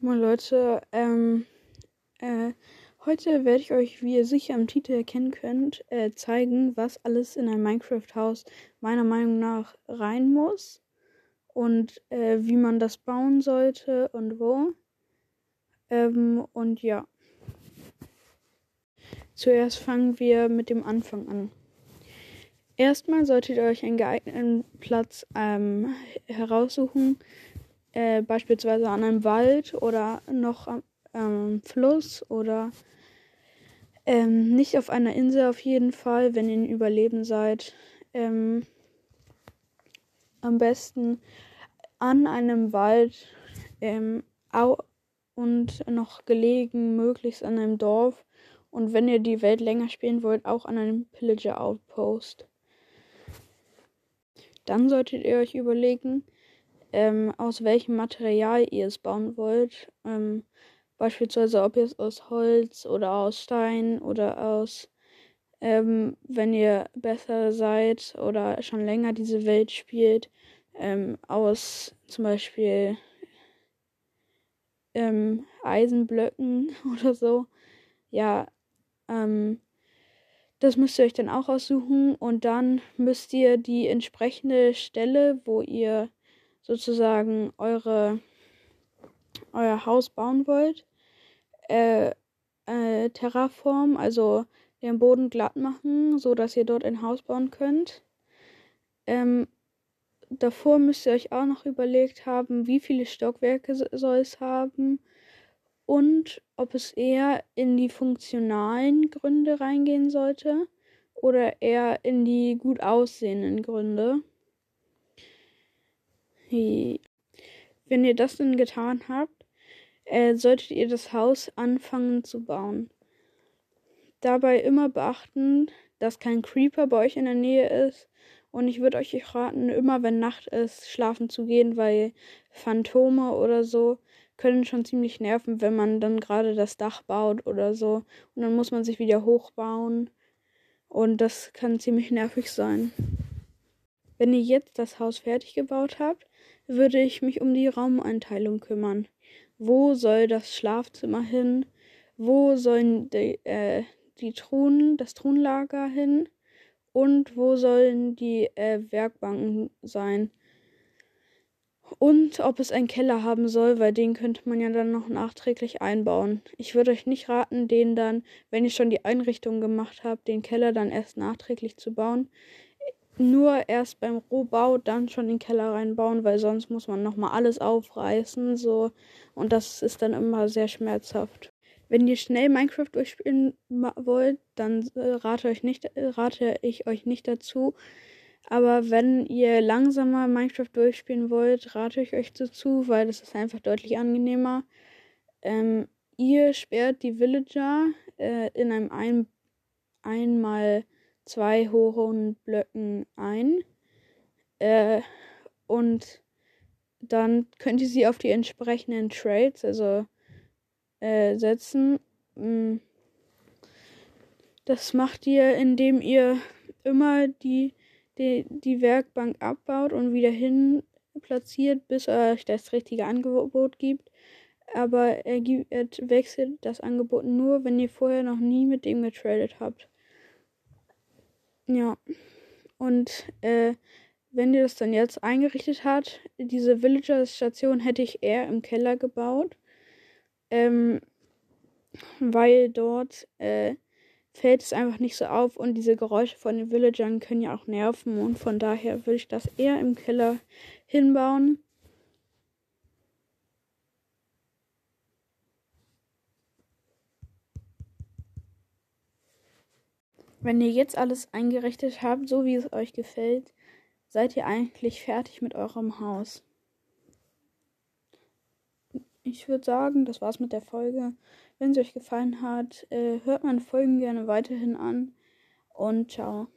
Moin Leute, ähm, äh, heute werde ich euch, wie ihr sicher am Titel erkennen könnt, äh, zeigen, was alles in ein Minecraft-Haus meiner Meinung nach rein muss und äh, wie man das bauen sollte und wo. Ähm, und ja. Zuerst fangen wir mit dem Anfang an. Erstmal solltet ihr euch einen geeigneten Platz ähm, heraussuchen, äh, beispielsweise an einem Wald oder noch am ähm, Fluss oder ähm, nicht auf einer Insel auf jeden Fall, wenn ihr in Überleben seid. Ähm, am besten an einem Wald ähm, und noch gelegen, möglichst an einem Dorf. Und wenn ihr die Welt länger spielen wollt, auch an einem Pillager Outpost. Dann solltet ihr euch überlegen, ähm, aus welchem Material ihr es bauen wollt. Ähm, beispielsweise, ob ihr es aus Holz oder aus Stein oder aus, ähm, wenn ihr besser seid oder schon länger diese Welt spielt, ähm, aus zum Beispiel ähm, Eisenblöcken oder so. Ja, ähm, das müsst ihr euch dann auch aussuchen und dann müsst ihr die entsprechende Stelle, wo ihr sozusagen eure euer Haus bauen wollt, äh, äh, Terraform, also den Boden glatt machen, so dass ihr dort ein Haus bauen könnt. Ähm, davor müsst ihr euch auch noch überlegt haben, wie viele Stockwerke soll es haben und ob es eher in die funktionalen Gründe reingehen sollte oder eher in die gut aussehenden Gründe. Wenn ihr das dann getan habt, äh, solltet ihr das Haus anfangen zu bauen. Dabei immer beachten, dass kein Creeper bei euch in der Nähe ist. Und ich würde euch raten, immer wenn Nacht ist, schlafen zu gehen, weil Phantome oder so können schon ziemlich nerven, wenn man dann gerade das Dach baut oder so. Und dann muss man sich wieder hochbauen. Und das kann ziemlich nervig sein. Wenn ihr jetzt das Haus fertig gebaut habt, würde ich mich um die Raumeinteilung kümmern. Wo soll das Schlafzimmer hin? Wo sollen die, äh, die Truhen, das Truhenlager hin? Und wo sollen die äh, Werkbanken sein? Und ob es einen Keller haben soll, weil den könnte man ja dann noch nachträglich einbauen. Ich würde euch nicht raten, den dann, wenn ihr schon die Einrichtung gemacht habt, den Keller dann erst nachträglich zu bauen nur erst beim Rohbau dann schon den Keller reinbauen, weil sonst muss man nochmal alles aufreißen, so. Und das ist dann immer sehr schmerzhaft. Wenn ihr schnell Minecraft durchspielen wollt, dann äh, rate, euch nicht, äh, rate ich euch nicht dazu. Aber wenn ihr langsamer Minecraft durchspielen wollt, rate ich euch dazu, weil das ist einfach deutlich angenehmer. Ähm, ihr sperrt die Villager äh, in einem ein, einmal zwei hohen Blöcken ein. Äh, und dann könnt ihr sie auf die entsprechenden Trades, also äh, setzen. Mm. Das macht ihr, indem ihr immer die, die, die Werkbank abbaut und wieder hin platziert, bis er euch das richtige Angebot gibt. Aber er, gibt, er wechselt das Angebot nur, wenn ihr vorher noch nie mit dem getradet habt. Ja. Und äh, wenn ihr das dann jetzt eingerichtet habt, diese Villager-Station hätte ich eher im Keller gebaut. Ähm, weil dort äh, fällt es einfach nicht so auf und diese Geräusche von den Villagern können ja auch nerven und von daher würde ich das eher im Keller hinbauen. Wenn ihr jetzt alles eingerichtet habt, so wie es euch gefällt, seid ihr eigentlich fertig mit eurem Haus. Ich würde sagen, das war's mit der Folge. Wenn sie euch gefallen hat, äh, hört meine Folgen gerne weiterhin an und ciao.